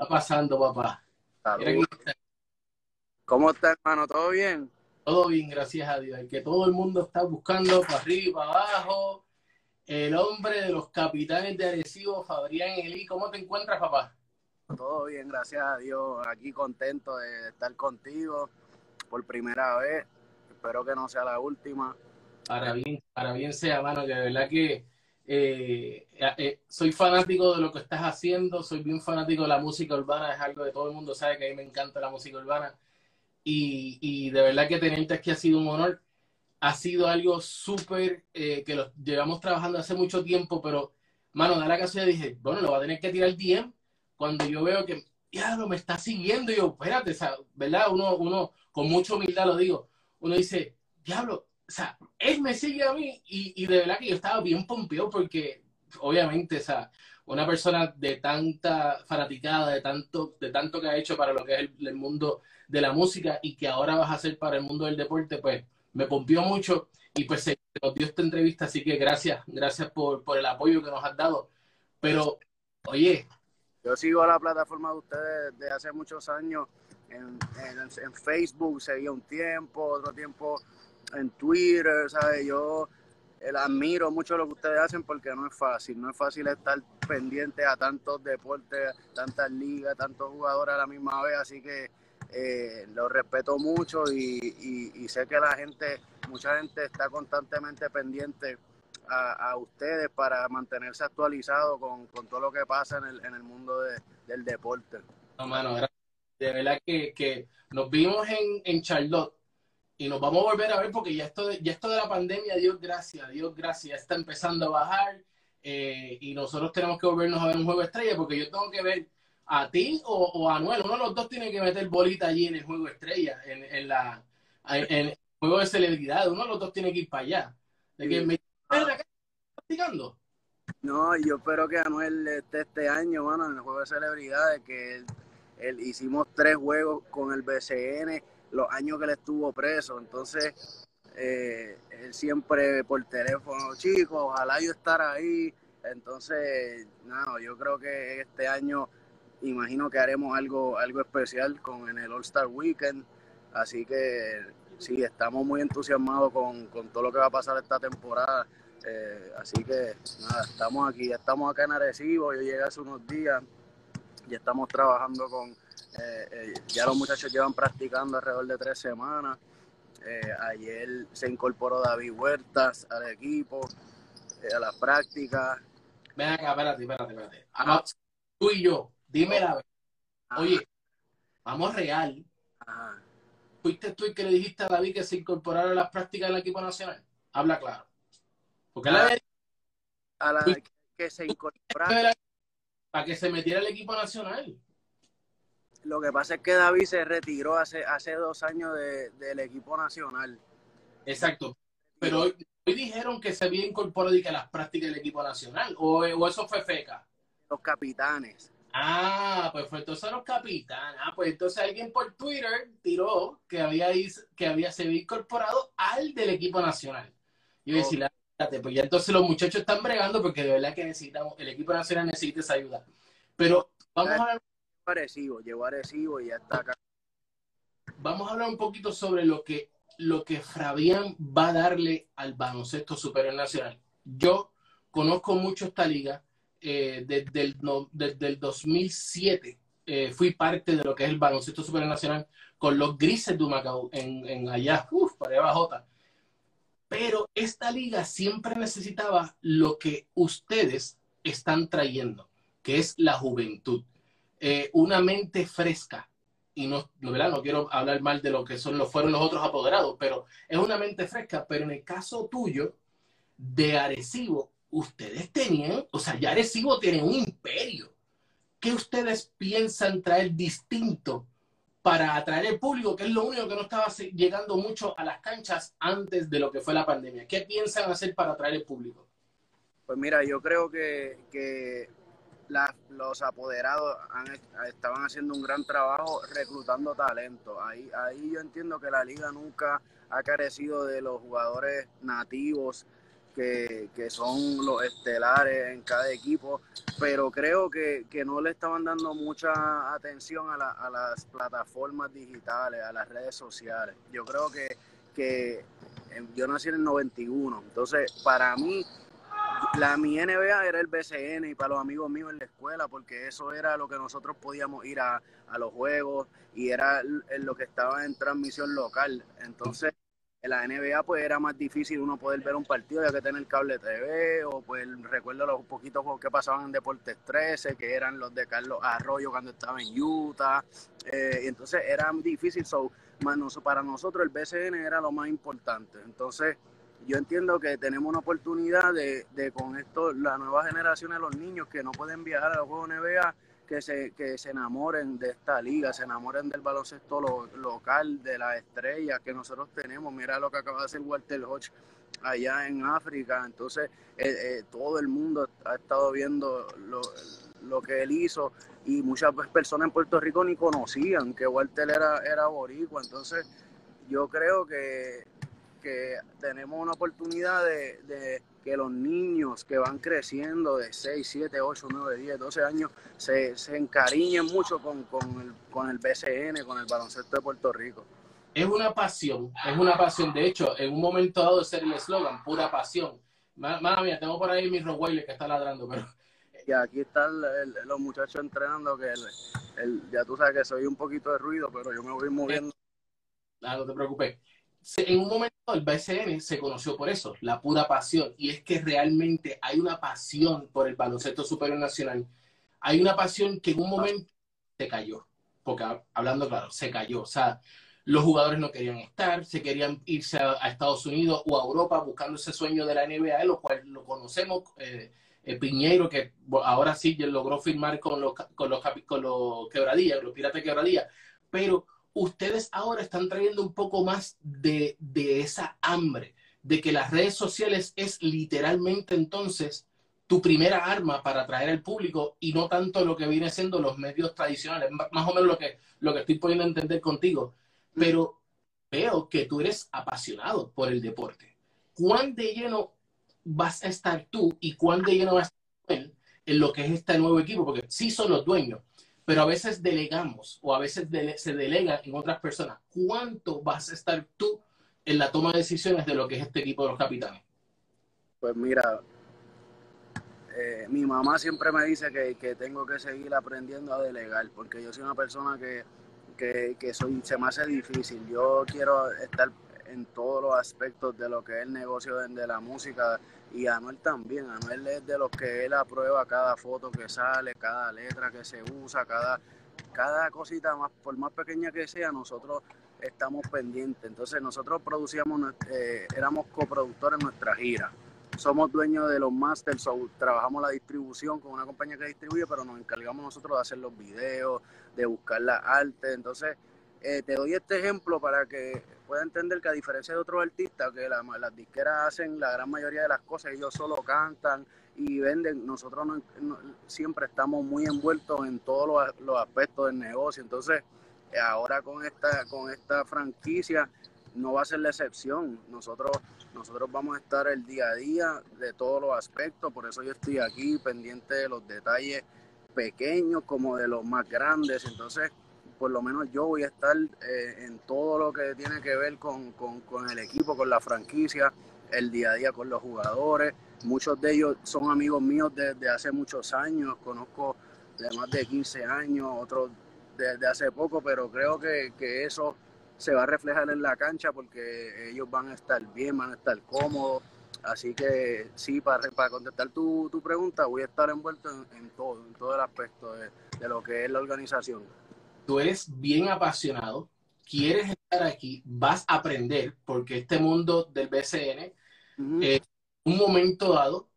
está pasando, papá? ¿Cómo está, hermano? ¿Todo bien? Todo bien, gracias a Dios. El que todo el mundo está buscando para arriba, para abajo. El hombre de los capitanes de Arecibo, Fabrián Elí. ¿Cómo te encuentras, papá? Todo bien, gracias a Dios. Aquí contento de estar contigo por primera vez. Espero que no sea la última. Para bien, para bien sea, mano, que de verdad que eh, eh, soy fanático de lo que estás haciendo, soy bien fanático de la música urbana, es algo que todo el mundo sabe que a mí me encanta la música urbana. Y, de verdad que tenerte aquí ha sido un honor. Ha sido algo súper eh, que lo llevamos trabajando hace mucho tiempo, pero, mano, da la casualidad dije, bueno, lo va a tener que tirar DM cuando yo veo que, ya no me está siguiendo. Y yo, espérate, ¿verdad? Uno, uno, con mucha humildad lo digo, uno dice, diablo, o sea, él me sigue a mí y, de verdad que yo estaba bien pompeado porque obviamente, o sea, una persona de tanta fanaticada, de tanto, de tanto que ha hecho para lo que es el, mundo de la música y que ahora vas a hacer para el mundo del deporte, pues me pompió mucho y pues se nos dio esta entrevista, así que gracias, gracias por, por el apoyo que nos has dado. Pero, oye. Yo sigo la plataforma de ustedes desde hace muchos años. En, en, en Facebook seguía un tiempo, otro tiempo en Twitter, ¿sabes? Yo el, admiro mucho lo que ustedes hacen porque no es fácil, no es fácil estar pendiente a tantos deportes, tantas ligas, tantos jugadores a la misma vez, así que eh, lo respeto mucho y, sé que la gente, mucha gente está constantemente pendiente a, ustedes para mantenerse actualizado con, todo lo que pasa en el, en el mundo del deporte. No, mano, de verdad que, nos vimos en, en Charlotte y nos vamos a volver a ver porque ya esto de, ya esto de la pandemia, Dios gracias, Dios gracias, está empezando a bajar eh, y nosotros tenemos que volvernos a ver un juego estrella porque yo tengo que ver a ti o, a Anuel, uno de los dos tiene que meter bolita allí en el juego estrella, en, en la en, el juego de celebridad, uno de los dos tiene que ir para allá. De que me practicando. No, yo espero que Anuel esté este año, mano, en el juego de celebridades, que él, hicimos tres juegos con el BCN los años que él estuvo preso. Entonces, eh, él siempre por teléfono, chicos, ojalá yo estar ahí. Entonces, no, yo creo que este año imagino que haremos algo, algo especial con en el All Star Weekend. Así que sí, estamos muy entusiasmados con, todo lo que va a pasar esta temporada. Eh, así que nada, estamos aquí, estamos acá en Arecibo, yo llegué hace unos días y estamos trabajando con, eh, eh, ya los muchachos llevan practicando alrededor de tres semanas. Eh, ayer se incorporó David Huertas al equipo, a las prácticas. Ven acá, espérate, espérate, espérate. Ah, tú y yo, dime la verdad. Oye, vamos real. ¿Fuiste tú el que le dijiste a David que se incorporara a las prácticas del equipo nacional? Habla claro. Porque la, a la que se incorporara. Para que se metiera el equipo nacional. Lo que pasa es que David se retiró hace, hace dos años del equipo nacional. Exacto. Pero hoy, dijeron que se había incorporado y que las prácticas del equipo nacional. ¿O, eso fue feca? Los capitanes. Ah, pues fue entonces los capitanes. Ah, pues entonces alguien por Twitter tiró que había, que había se había incorporado al del equipo nacional. Y yo decía, pues ya entonces los muchachos están bregando porque de verdad que necesitamos, el equipo nacional necesita esa ayuda. Pero vamos a ver Arecibo, llegó Arecibo y ya está acá. Vamos a hablar un poquito sobre lo que, lo que Fabián va a darle al baloncesto superior nacional. Yo conozco mucho esta liga eh, desde, el, desde el 2007. Eh, fui parte de lo que es el baloncesto superior nacional con los grises de Humacao en, allá, uff, para Bajota. Pero esta liga siempre necesitaba lo que ustedes están trayendo, que es la juventud. Eh, una mente fresca, y no, no, no quiero hablar mal de lo que son, los, fueron los otros apoderados, pero es una mente fresca, pero en el caso tuyo, de Arecibo, ustedes tenían, o sea, ya Arecibo tiene un imperio. ¿Qué ustedes piensan traer distinto para atraer el público, que es lo único que no estaba llegando mucho a las canchas antes de lo que fue la pandemia? ¿Qué piensan hacer para atraer el público? Pues mira, yo creo que, que los apoderados estaban haciendo un gran trabajo reclutando talento. Ahí, ahí yo entiendo que la liga nunca ha carecido de los jugadores nativos que, son los estelares en cada equipo, pero creo que, no le estaban dando mucha atención a, a, las plataformas digitales, a las redes sociales. Yo creo que, que yo nací en el 91, entonces para mí la mi NBA era el BCN y para los amigos míos en la escuela, porque eso era lo que nosotros podíamos ir a, a los juegos y era lo que estaba en transmisión local. Entonces, en la NBA pues era más difícil uno poder ver un partido ya que tener cable TV o pues recuerdo los poquitos juegos que pasaban en Deportes 13 que eran los de Carlos Arroyo cuando estaba en Utah eh, entonces era difícil so, para nosotros el BCN era lo más importante entonces yo entiendo que tenemos una oportunidad de, de con esto la nueva generación de los niños que no pueden viajar a los juegos NBA que se, que se enamoren de esta liga, se enamoren del baloncesto local, de la estrella que nosotros tenemos. Mira lo que acaba de hacer Walter Hodge allá en África. Entonces, eh, eh, todo el mundo ha estado viendo lo, lo, que él hizo y muchas personas en Puerto Rico ni conocían que Walter era, era boricua. Entonces, yo creo que, que tenemos una oportunidad de que los niños que van creciendo de 6, 7, 8, 9, 10, 12 años se, se encariñen mucho con, con, el, con el BCN, con el baloncesto de Puerto Rico. Es una pasión, es una pasión. De hecho, en un momento dado de ser el eslogan, pura pasión. Madre mía, tengo por ahí mi Rottweiler que está ladrando, pero... Y aquí están los muchachos entrenando, que el, ya tú sabes que soy un poquito de ruido, pero yo me voy moviendo. Ah, no te preocupes en un momento el BCN se conoció por eso, la pura pasión, y es que realmente hay una pasión por el baloncesto superior nacional. Hay una pasión que en un momento se cayó, porque hablando claro, se cayó. O sea, los jugadores no querían estar, se querían irse a, Estados Unidos o a Europa buscando ese sueño de la NBA, lo cual lo conocemos. Eh, eh, Piñeiro, que ahora sí logró firmar con los, con los, con los quebradillas, los piratas quebradillas, pero ustedes ahora están trayendo un poco más de, esa hambre, de que las redes sociales es literalmente entonces tu primera arma para atraer al público y no tanto lo que viene siendo los medios tradicionales, más o menos lo que, lo que estoy pudiendo entender contigo. Pero veo que tú eres apasionado por el deporte. ¿Cuán de lleno vas a estar tú y cuán de lleno vas a estar él en lo que es este nuevo equipo? Porque sí son los dueños, pero a veces delegamos o a veces se delega en otras personas. ¿Cuánto vas a estar tú en la toma de decisiones de lo que es este equipo de los capitanes? Pues mira, eh, mi mamá siempre me dice que, tengo que seguir aprendiendo a delegar, porque yo soy una persona que, que, soy, se me hace difícil. Yo quiero estar en todos los aspectos de lo que es el negocio de la música, y Anuel también. Anuel es de los que él aprueba cada foto que sale, cada letra que se usa, cada, cada cosita, más por más pequeña que sea, nosotros estamos pendientes. Entonces nosotros producíamos, eh, éramos coproductores en nuestra gira. Somos dueños de los masters, trabajamos la distribución con una compañía que distribuye, pero nos encargamos nosotros de hacer los videos, de buscar la arte. Entonces, eh, te doy este ejemplo para que pueda entender que a diferencia de otros artistas, que las disqueras hacen la gran mayoría de las cosas, ellos solo cantan y venden, nosotros siempre estamos muy envueltos en todos los, aspectos del negocio. Entonces, ahora con esta, con esta franquicia no va a ser la excepción. Nosotros, nosotros vamos a estar el día a día de todos los aspectos, por eso yo estoy aquí pendiente de los detalles pequeños como de los más grandes. Entonces, por lo menos yo voy a estar eh, en todo lo que tiene que ver con, el equipo, con la franquicia, el día a día con los jugadores. Muchos de ellos son amigos míos desde hace muchos años, conozco de más de 15 años, otros desde hace poco, pero creo que, eso se va a reflejar en la cancha porque ellos van a estar bien, van a estar cómodos. Así que sí, para, para contestar tu, pregunta, voy a estar envuelto en, todo, en todo el aspecto de lo que es la organización tú eres bien apasionado, quieres estar aquí, vas a aprender, porque este mundo del BCN, eh, un momento dado,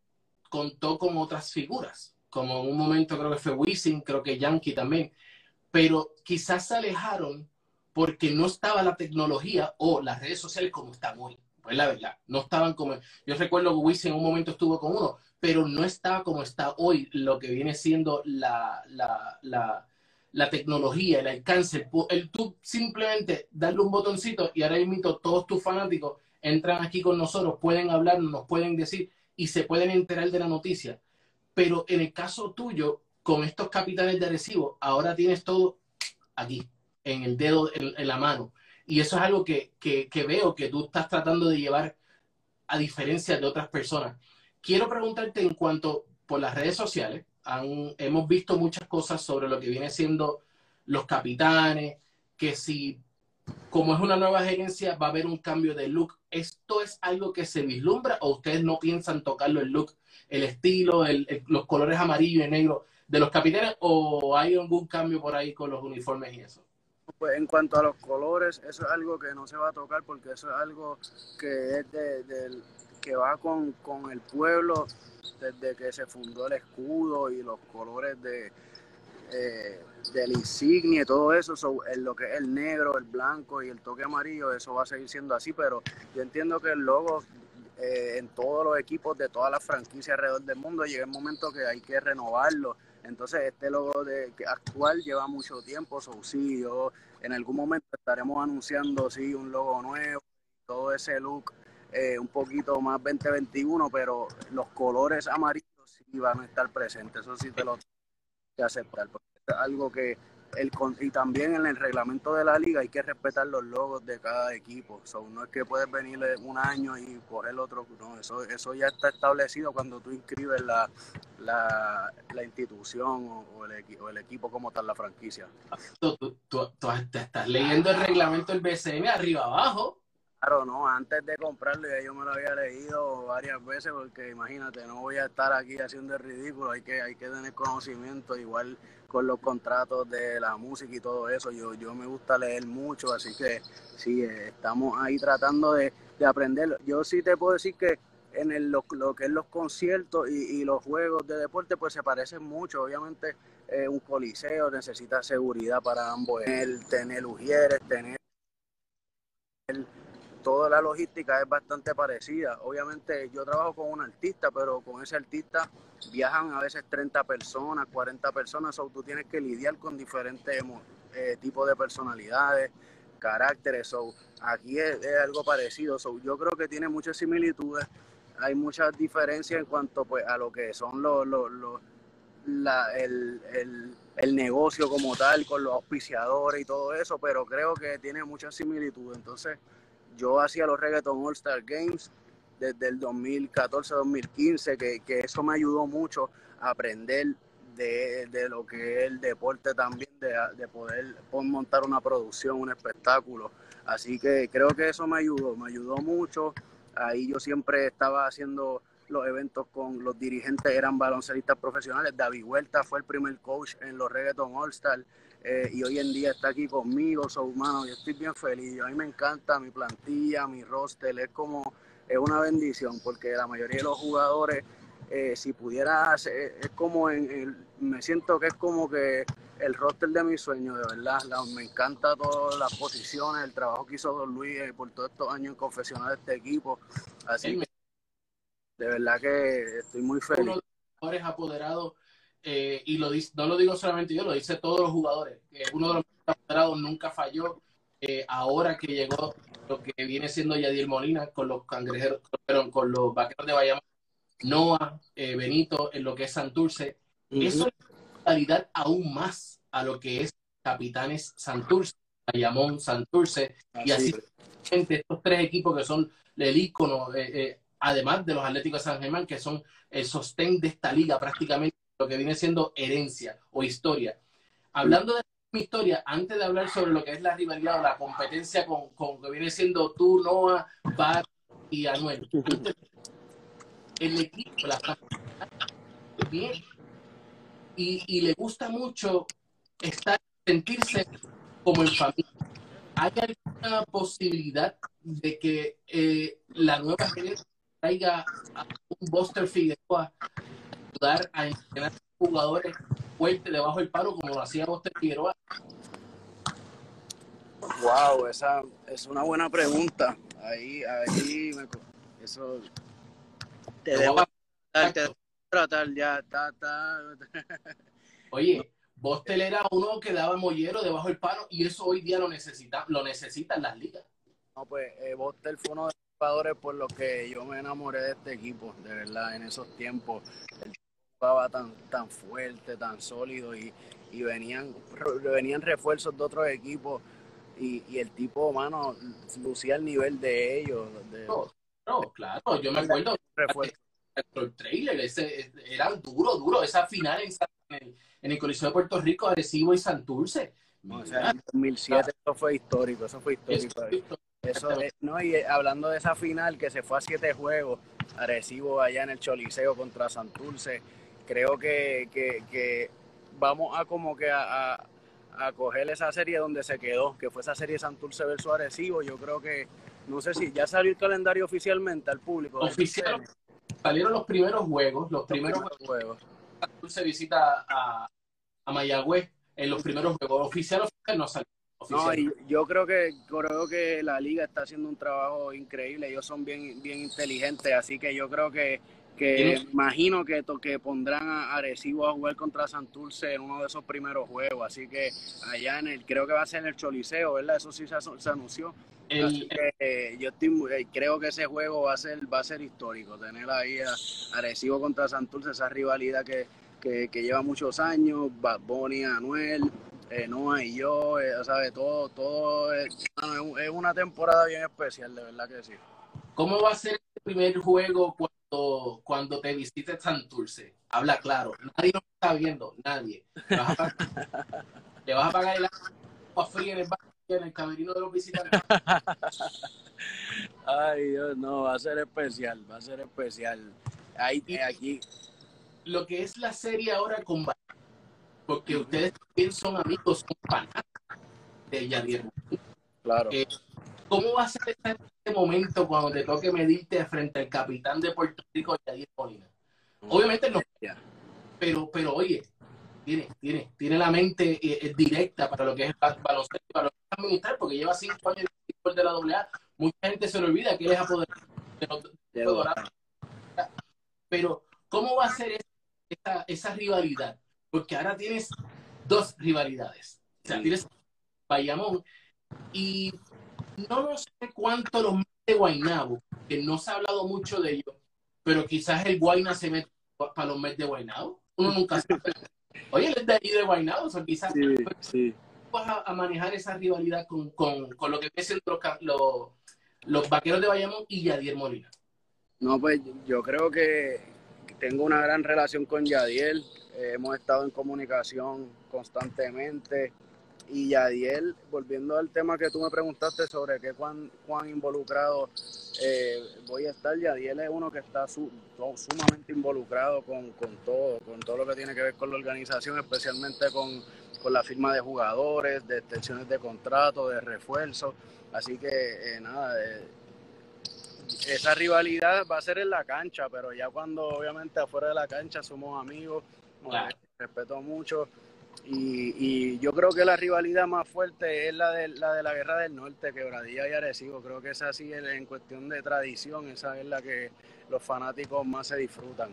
contó con otras figuras, como en un momento creo que fue Wisin, creo que Yankee también, pero quizás se alejaron porque no estaba la tecnología o las redes sociales como están hoy. Pues la verdad, no estaban como... Yo recuerdo que Wisin en un momento estuvo con uno, pero no estaba como está hoy lo que viene siendo la, la, la la tecnología, el alcance, el, tú simplemente darle un botoncito y ahora mismo todos tus fanáticos entran aquí con nosotros, pueden hablar, nos pueden decir y se pueden enterar de la noticia. Pero en el caso tuyo, con estos capitanes de recibo, ahora tienes todo aquí, en el dedo, en, la mano. Y eso es algo que, que, que, veo que tú estás tratando de llevar a diferencia de otras personas. Quiero preguntarte en cuanto por las redes sociales, hemos visto muchas cosas sobre lo que viene siendo los capitanes, que si como es una nueva gerencia va a haber un cambio de look. ¿Esto es algo que se vislumbra o ustedes no piensan tocarlo el look, el estilo, los colores amarillo y negro de los capitanes o hay algún cambio por ahí con los uniformes y eso? Pues en cuanto a los colores, eso es algo que no se va a tocar porque eso es algo que es de, que va con, con el pueblo desde que se fundó el escudo y los colores de, eh, del insignia y todo eso, lo que es el negro, el blanco y el toque amarillo, eso va a seguir siendo así, pero yo entiendo que el logo eh, en todos los equipos de todas las franquicias alrededor del mundo llega el momento que hay que renovarlo. Entonces este logo de, actual lleva mucho tiempo, so, yo en algún momento estaremos anunciando sí un logo nuevo, todo ese look eh, un poquito más 2021, pero los colores amarillos sí van a estar presentes, eso sí te lo tengo que aceptar, porque es algo que el, y también en el reglamento de la liga hay que respetar los logos de cada equipo. no es que puedes venir un año y el otro, no, eso, eso ya está establecido cuando tú inscribes la, la, institución o, el, o, el, equipo como tal, la franquicia. Tú, tú, tú, estás leyendo el reglamento del BCN arriba abajo. Claro, no, antes de comprarlo ya yo me lo había leído varias veces porque imagínate, no voy a estar aquí haciendo ridículo, hay que, hay que tener conocimiento, igual con los contratos de la música y todo eso, yo, yo me gusta leer mucho, así que sí, eh, estamos ahí tratando de, de aprender. Yo sí te puedo decir que en el, lo, que es los conciertos y, y, los juegos de deporte, pues se parecen mucho. Obviamente, eh, un coliseo necesita seguridad para ambos, el tener ujieres, tener toda la logística es bastante parecida. Obviamente yo trabajo con un artista, pero con ese artista viajan a veces 30 personas, 40 personas, o tú tienes que lidiar con diferentes eh, tipos de personalidades, caracteres. So, aquí es, algo parecido. So, yo creo que tiene muchas similitudes. Hay muchas diferencias en cuanto pues, a lo que son los, el, el negocio como tal, con los auspiciadores y todo eso, pero creo que tiene muchas similitudes. Entonces, yo hacía los Reggaeton All Star Games desde el 2014-2015, que, que, eso me ayudó mucho a aprender de, de, lo que es el deporte también, de, de poder montar una producción, un espectáculo. Así que creo que eso me ayudó, me ayudó mucho. Ahí yo siempre estaba haciendo los eventos con los dirigentes, eran baloncelistas profesionales. David Huerta fue el primer coach en los Reggaeton All Star eh, y hoy en día está aquí conmigo, soy humano, y estoy bien feliz. A mí me encanta mi plantilla, mi roster, es como, es una bendición, porque la mayoría de los jugadores, eh, si pudiera, hacer, es como, en, me siento que es como que el roster de mi sueño, de verdad. me encanta todas las posiciones, el trabajo que hizo Don Luis eh, por todos estos años en confesionar este equipo. Así que, de verdad que estoy muy feliz. Uno de los mejores apoderados eh, y lo dice, no lo digo solamente yo, lo dice todos los jugadores. uno de los apoderados nunca falló. Eh, ahora que llegó lo que viene siendo Yadir Molina con los cangrejeros, pero con los vaqueros de Bayamón, Noah, eh, Benito, en lo que es Santurce, eso es calidad aún más a lo que es Capitanes Santurce, Bayamón, Santurce, y así estos tres equipos que son el ícono, además de los Atléticos de San Germán, que son el sostén de esta liga prácticamente lo que viene siendo herencia o historia. Hablando de mi historia, antes de hablar sobre lo que es la rivalidad o la competencia con, con que viene siendo tú, Noah, Bar y Anuel. el equipo, la bien, y, y, le gusta mucho estar, sentirse como en familia. ¿Hay alguna posibilidad de que eh, la nueva generación traiga a un Buster Figueroa ayudar a entrenar jugadores fuertes debajo del palo como lo hacía Buster Figueroa? Wow, esa es una buena pregunta. Ahí, ahí, me, eso te debo tratar, ya, está Oye, Bostel era uno que daba mollero debajo del palo y eso hoy día lo necesita, lo necesitan las ligas. No, pues eh, Bostel fue uno de jugadores por los que yo me enamoré de este equipo, de verdad, en esos tiempos. El jugaba tan, tan fuerte, tan sólido y, y venían, venían refuerzos de otros equipos y, y, el tipo, mano, lucía el nivel de ellos. De, no, claro, yo me acuerdo. El trailer, ese, eran duro, duro. Esa final en, el, en el Coliseo de Puerto Rico, Arecibo y Santurce. No, o sea, en 2007 eso fue histórico, eso fue histórico. Eso, no, y eh, hablando de esa final que se fue a siete juegos, Arecibo allá en el Choliseo contra Santurce, creo que, que, que vamos a como que a, a, coger esa serie donde se quedó, que fue esa serie Santurce versus Arecibo. Yo creo que, no sé si ya salió el calendario oficialmente al público. Oficial, salieron los primeros juegos, los, primeros, juegos. Santurce visita a, a Mayagüez en los primeros juegos. Oficial, oficial no salió. No, y yo creo que creo que la liga está haciendo un trabajo increíble. Ellos son bien bien inteligentes, así que yo creo que que imagino que, que pondrán a Arecibo a jugar contra Santurce en uno de esos primeros juegos, así que allá en el, creo que va a ser en el Choliseo, ¿verdad? Eso sí se, anunció. así que, eh, yo eh, creo que ese juego va a ser va a ser histórico, tener ahí a Arecibo contra Santurce, esa rivalidad que, que, lleva muchos años, Bonnie, Anuel, eh, Noah y yo, eh, ¿sabes? Todo, todo es, es una temporada bien especial, de verdad que sí. ¿Cómo va a ser el primer juego cuando, cuando te visite Santurce? Habla claro, nadie lo está viendo, nadie. Le vas a pagar, le vas a pagar el agua fría en el, en el camerino de los visitantes. Ay, Dios, no, va a ser especial, va a ser especial. Ahí, aquí. Lo que es la serie ahora con porque ustedes también son amigos, son fanáticos de Yadier. Claro. Eh, ¿Cómo va a ser este momento cuando te toque medirte frente al capitán de Puerto Rico, Yadier Molina? Obviamente no. Pero, pero oye, tiene, tiene, tiene la mente eh, directa para lo que es el baloncesto para lo que es administrar, porque lleva cinco años de la AA. Mucha gente se le olvida que él es apoderado de Pero, ¿cómo va a ser esa, esa rivalidad? Porque ahora tienes dos rivalidades. O sea, tienes Bayamón y no sé cuánto los de Guaynabo, que no se ha hablado mucho de ellos, pero quizás el Guayna se mete para los Mets de Guaynabo. Uno nunca sabe. Oye, él es de ahí de Guaynabo, o sea, quizás sí, vas a, manejar esa rivalidad con, con, con lo que dicen los, los, los, vaqueros de Bayamón y Yadier Molina. No, pues yo creo que tengo una gran relación con Yadier. Eh, hemos estado en comunicación constantemente y Yadiel, volviendo al tema que tú me preguntaste sobre qué cuán, cuán involucrado eh, voy a estar, Yadiel es uno que está sumamente involucrado con, todo, con todo lo que tiene que ver con la organización, especialmente con, la firma de jugadores, de extensiones de contrato, de refuerzo. Así que eh, nada, eh, esa rivalidad va a ser en la cancha, pero ya cuando obviamente afuera de la cancha somos amigos, respeto mucho. Y, yo creo que la rivalidad más fuerte es la de la, de la Guerra del Norte, Quebradilla y Arecibo. Creo que esa sí, en cuestión de tradición, esa es la que los fanáticos más se disfrutan.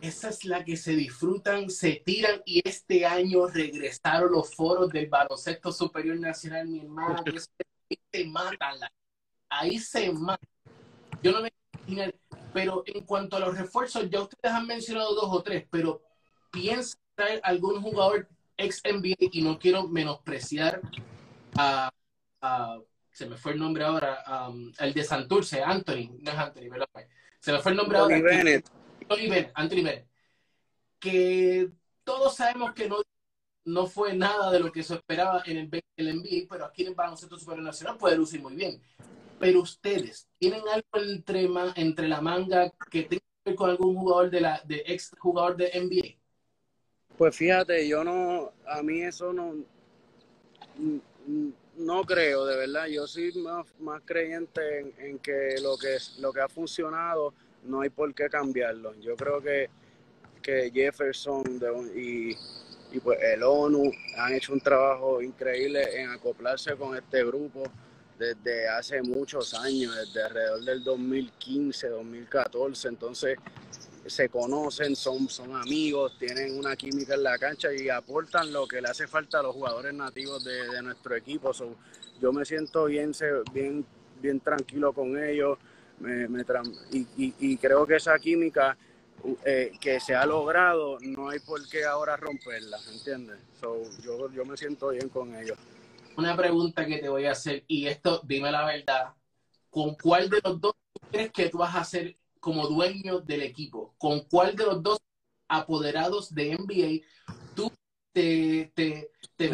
Esa es la que se disfrutan, se tiran y este año regresaron los foros del baloncesto superior nacional, mi hermano. ahí se matan, ahí se matan. Yo no me imagino, pero en cuanto a los refuerzos, ya ustedes han mencionado dos o tres, pero piensa traer algún jugador ex NBA y no quiero menospreciar a, se me fue el nombre ahora, um, el de Santurce, Anthony, no es Anthony, Se me fue el nombre ahora. Anthony Bennett. Que todos sabemos que no, no fue nada de lo que se esperaba en el, el NBA, pero aquí en el baloncesto supernacional puede lucir muy bien. Pero ustedes, ¿tienen algo entre, entre la manga que tenga que ver con algún jugador de la de ex jugador de NBA? Pues fíjate, yo no, a mí eso no, no creo, de verdad. Yo soy más, más creyente en, que lo que lo que ha funcionado no hay por qué cambiarlo. Yo creo que, que Jefferson y, y pues el ONU han hecho un trabajo increíble en acoplarse con este grupo desde hace muchos años, desde alrededor del 2015, 2014. Entonces, se conocen, son, son amigos, tienen una química en la cancha y aportan lo que le hace falta a los jugadores nativos de, nuestro equipo. yo me siento bien, bien, bien tranquilo con ellos. me, me y, y, y, creo que esa química eh, que se ha logrado, no hay por qué ahora romperla, ¿entiendes? So, yo, yo me siento bien con ellos. Una pregunta que te voy a hacer, y esto, dime la verdad, ¿con cuál de los dos crees que tú vas a ser como dueño del equipo? ¿Con cuál de los dos apoderados de NBA tú te, te, te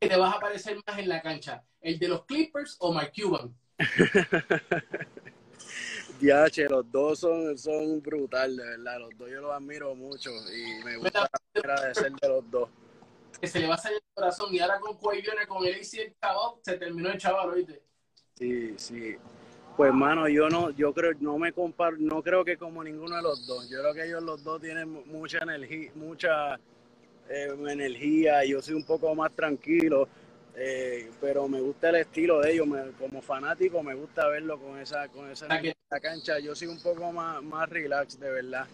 que te vas a aparecer más en la cancha? ¿El de los Clippers o Mark Cuban? DH, los dos son, son brutales, de verdad. Los dos yo los admiro mucho y me gusta agradecer de los dos. Que se le va a salir el corazón y ahora con Cuey con el AC el chaval, se terminó el chaval, ¿oíste? Sí, sí. Pues mano, yo no, yo creo, no me comparo, no creo que como ninguno de los dos. Yo creo que ellos los dos tienen mucha energía, mucha eh, energía. Yo soy un poco más tranquilo eh, pero me gusta el estilo de ellos, como fanático me gusta verlo con esa, con esa cancha. Yo soy un poco más, más relax, de verdad.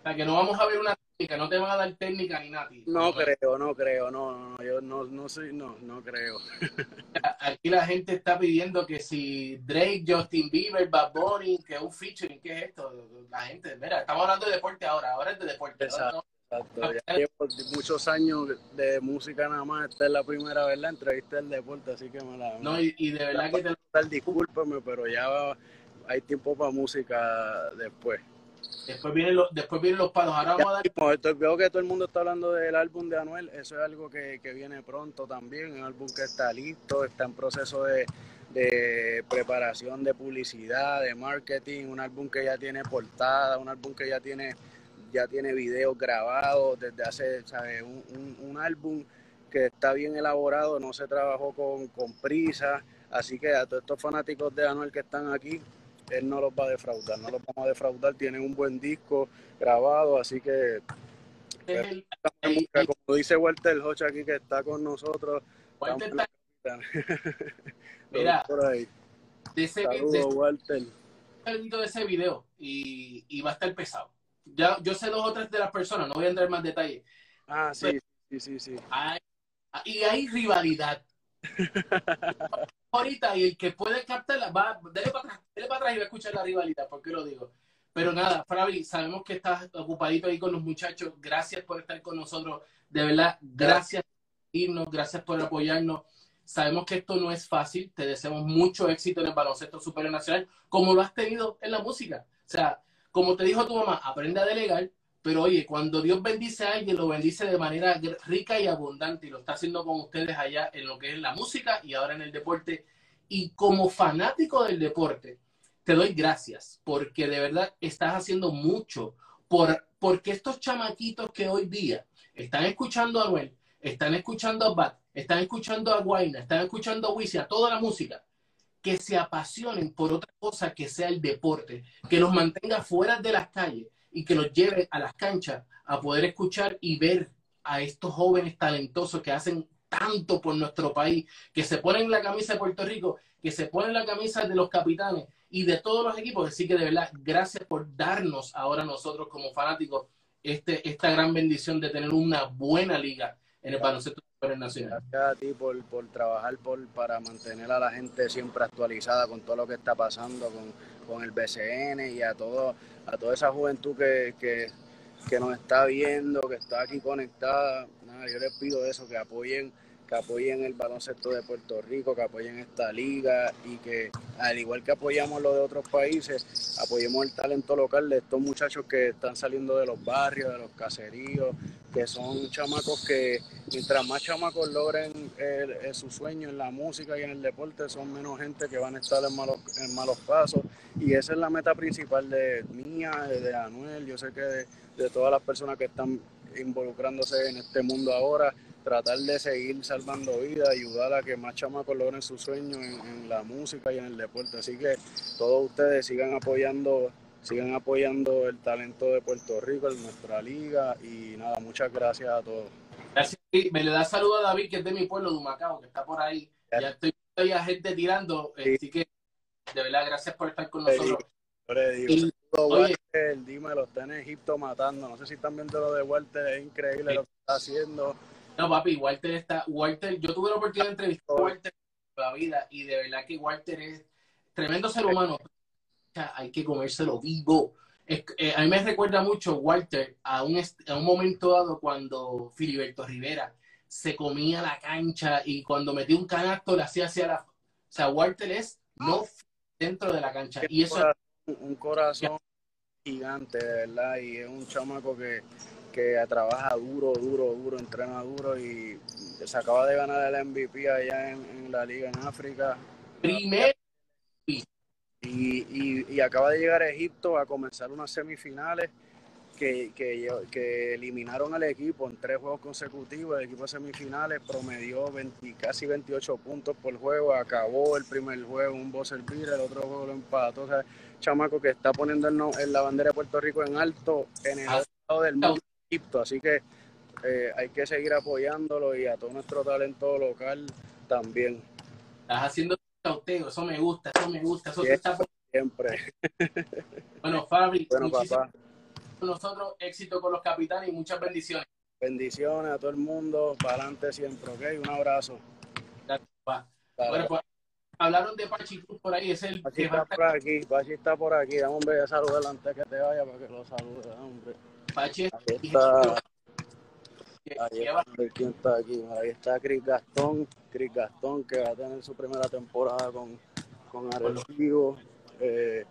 O sea, que no vamos a ver una técnica, no te van a dar técnica ni nada. No, creo, no creo, no, no, yo no, no soy, no, no creo. Aquí la gente está pidiendo que si Drake, Justin Bieber, Bad Bunny, que es un featuring, ¿qué es esto? La gente, mira, estamos hablando de deporte ahora, ahora es de deporte. Exacto. Exacto, ya llevo muchos años de música nada más. Esta es la primera vez la entrevista del deporte, así que me la. No, y, de verdad que te. Discúlpeme, pero ya hay tiempo para música después. Después vienen los, después vienen los palos. Ahora vamos a dar... Veo que todo el mundo está hablando del álbum de Anuel. Eso es algo que, que viene pronto también. Un álbum que está listo, está en proceso de, de preparación de publicidad, de marketing. Un álbum que ya tiene portada, un álbum que ya tiene ya tiene videos grabados desde hace, ¿sabes? Un, álbum que está bien elaborado, no se trabajó con, con prisa, así que a todos estos fanáticos de Anuel que están aquí, él no los va a defraudar, no los vamos a defraudar, tienen un buen disco grabado, así que como dice Walter Hocha aquí que está con nosotros. Walter está... Mira, por ahí. De ese, Saludos, Walter. de ese video y, y va a estar pesado ya, yo sé dos o tres de las personas, no voy a entrar en más detalles. Ah, sí, sí, sí, sí. y hay rivalidad. Ahorita, y el que puede captarla, va, dele para atrás, dele para atrás y va a escuchar la rivalidad, ¿por qué lo digo? Pero nada, Fabi, sabemos que estás ocupadito ahí con los muchachos. Gracias por estar con nosotros. De verdad, gracias por irnos, gracias por apoyarnos. Sabemos que esto no es fácil. Te deseamos mucho éxito en el baloncesto superior nacional, como lo has tenido en la música. O sea, como te dijo tu mamá, aprende a delegar, pero oye, cuando Dios bendice a alguien, lo bendice de manera rica y abundante y lo está haciendo con ustedes allá en lo que es la música y ahora en el deporte. Y como fanático del deporte, te doy gracias porque de verdad estás haciendo mucho por, porque estos chamaquitos que hoy día están escuchando a Noel, están escuchando a Bat, están escuchando a Guayna, están escuchando a Wisi, a toda la música, que se apasionen por otra cosa que sea el deporte, que los mantenga fuera de las calles y que los lleve a las canchas a poder escuchar y ver a estos jóvenes talentosos que hacen tanto por nuestro país, que se ponen la camisa de Puerto Rico, que se ponen la camisa de los capitanes y de todos los equipos. Así que de verdad, gracias por darnos ahora nosotros como fanáticos este, esta gran bendición de tener una buena liga en el baloncesto nacional. Gracias a ti por, trabajar para mantener a la gente siempre actualizada con todo lo que está pasando con el BCN y a todo a toda esa juventud que, que, que nos está viendo, que está aquí conectada. Nada, yo les pido eso, que apoyen que apoyen el baloncesto de Puerto Rico, que apoyen esta liga y que, al igual que apoyamos lo de otros países, apoyemos el talento local de estos muchachos que están saliendo de los barrios, de los caseríos, que son chamacos que mientras más chamacos logren su sueño en la música y en el deporte, son menos gente que van a estar en malos, en malos pasos. Y esa es la meta principal de mía, de Anuel, yo sé que de todas las personas que están involucrándose en este mundo ahora tratar de seguir salvando vidas, ayudar a que más chamacos logren sus sueños en, la música y en el deporte. Así que todos ustedes sigan apoyando, sigan apoyando el talento de Puerto Rico en nuestra liga y nada, muchas gracias a todos. Gracias. Me le da saludo a David, que es de mi pueblo, de Humacao, que está por ahí. Ya estoy viendo a gente tirando, así que de verdad, gracias por estar con nosotros. y, Walter, dímelo, está en Egipto matando. No sé si están viendo lo de Walter, es increíble lo que está haciendo. No, papi, Walter está. Walter, yo tuve la oportunidad de entrevistar a Walter la vida y de verdad que Walter es. tremendo ser humano. Hay que comérselo vivo. Eh, a mí me recuerda mucho, Walter, a un, a un momento dado cuando Filiberto Rivera se comía la cancha y cuando metía un canasto le hacía hacia la... O sea, Walter es no dentro de la cancha. Y eso un corazón gigante, de verdad, y es un chamaco que, que trabaja duro, duro, duro, entrena duro y se acaba de ganar el MVP allá en, la liga en África. Primero. Y, y, y, acaba de llegar a Egipto a comenzar unas semifinales que, que, que, eliminaron al equipo en tres juegos consecutivos. El equipo de semifinales promedió 20, casi 28 puntos por juego. Acabó el primer juego, un buzzer beater, el otro juego lo empató. O sea, chamaco que está poniendo en la bandera de Puerto Rico en alto en el lado del mundo de Egipto. Así que eh, hay que seguir apoyándolo y a todo nuestro talento local también. Estás haciendo cauteo, eso me gusta, eso me gusta, eso siempre, está... siempre. Bueno, Fabri, bueno, papá. nosotros éxito con los capitanes y muchas bendiciones. Bendiciones a todo el mundo, para adelante siempre, ¿ok? Un abrazo. Gracias, papá. Bueno, pues hablaron de Pachi Cruz por ahí, es el Pachi está por aquí, Pachi está por aquí, dame un beso saludar antes que te vaya para que lo salude, hombre. Pachi está, ahí está, quién está aquí, ahí está Chris Gastón, Chris Gastón que va a tener su primera temporada con, con Arecibo, eh,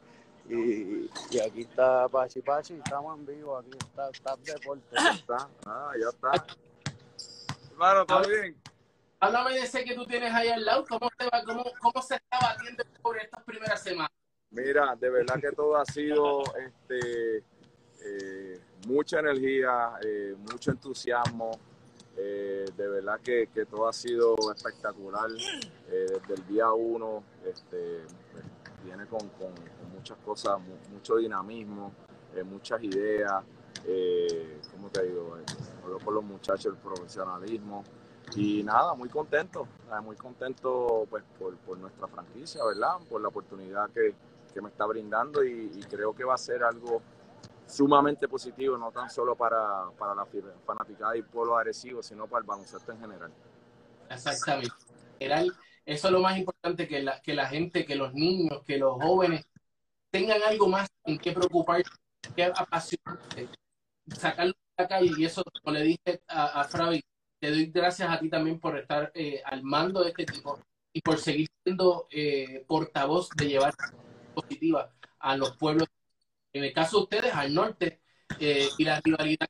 y, y, aquí está Pachi Pachi, estamos en vivo, aquí está Tap Deporte. Está, ah, ya está. Hermano, ¿todo bien? Háblame de ese que tú tienes ahí al lado. ¿Cómo, te va, cómo, cómo se está batiendo por estas primeras semanas? Mira, de verdad que todo ha sido este, eh, mucha energía, eh, mucho entusiasmo. Eh, de verdad que, todo ha sido espectacular. desde el día uno este, viene con, con, muchas cosas, mucho dinamismo, muchas ideas. ¿Cómo te digo? hablo con los muchachos, el profesionalismo. Y nada, muy contento, muy contento pues por, nuestra franquicia, ¿verdad? Por la oportunidad que, me está brindando y, creo que va a ser algo sumamente positivo, no tan solo para, para la fanaticada y pueblo agresivo, sino para el baloncesto en general. Exactamente. Eso es lo más importante, que la, que la gente, que los niños, que los jóvenes tengan algo más en qué preocuparse, qué apasionarse, sacarlo de la calle. Y eso, como le dije a, a te doy gracias a ti también por estar eh, al mando de este equipo y por seguir siendo eh, portavoz de llevar positiva a los pueblos, en el caso de ustedes, al norte, eh, y la rivalidad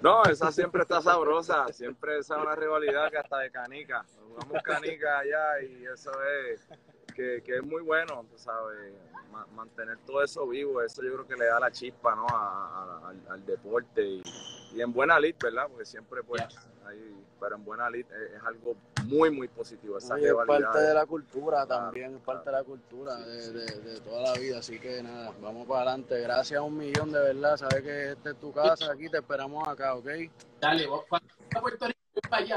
No, esa siempre está sabrosa, siempre esa es una rivalidad que hasta de canica, jugamos canica allá y eso es que, que es muy bueno, tú sabes, mantener todo eso vivo, eso yo creo que le da la chispa ¿no? al, deporte y, en buena lid, ¿verdad? Porque siempre pues ahí, pero en buena lid es, algo muy, muy positivo. Esa es parte de la cultura también, es parte de la cultura de, toda la vida, así que nada, vamos para adelante. Gracias a un millón de verdad, sabes que esta es tu casa, aquí te esperamos acá, ¿ok? Dale, vos, Puerto Rico, para allá.